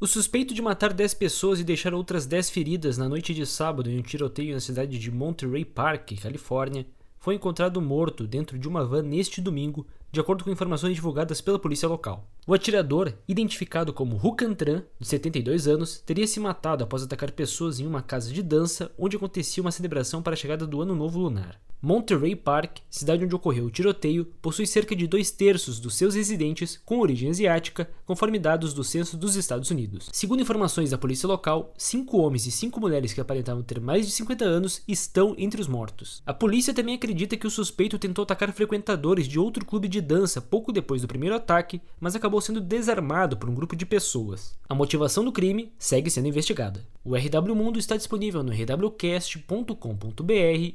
O suspeito de matar 10 pessoas e deixar outras 10 feridas na noite de sábado em um tiroteio na cidade de Monterey Park, Califórnia, foi encontrado morto dentro de uma van neste domingo, de acordo com informações divulgadas pela polícia local. O atirador, identificado como Hukan Tran, de 72 anos, teria se matado após atacar pessoas em uma casa de dança onde acontecia uma celebração para a chegada do Ano Novo Lunar. Monterey Park, cidade onde ocorreu o tiroteio, possui cerca de dois terços dos seus residentes com origem asiática, conforme dados do censo dos Estados Unidos. Segundo informações da polícia local, cinco homens e cinco mulheres que aparentavam ter mais de 50 anos estão entre os mortos. A polícia também acredita que o suspeito tentou atacar frequentadores de outro clube de dança pouco depois do primeiro ataque, mas acabou sendo desarmado por um grupo de pessoas. A motivação do crime segue sendo investigada. O RW Mundo está disponível no rwcast.com.br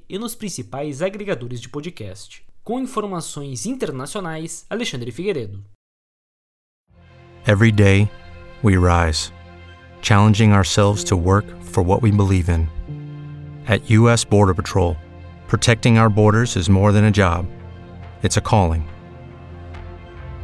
e nos principais agregadores de podcast. Com informações internacionais, Alexandre Figueiredo. Every day, we rise, challenging ourselves to work for what we believe in. At U.S. Border Patrol, protecting our borders is more than a job, it's a calling.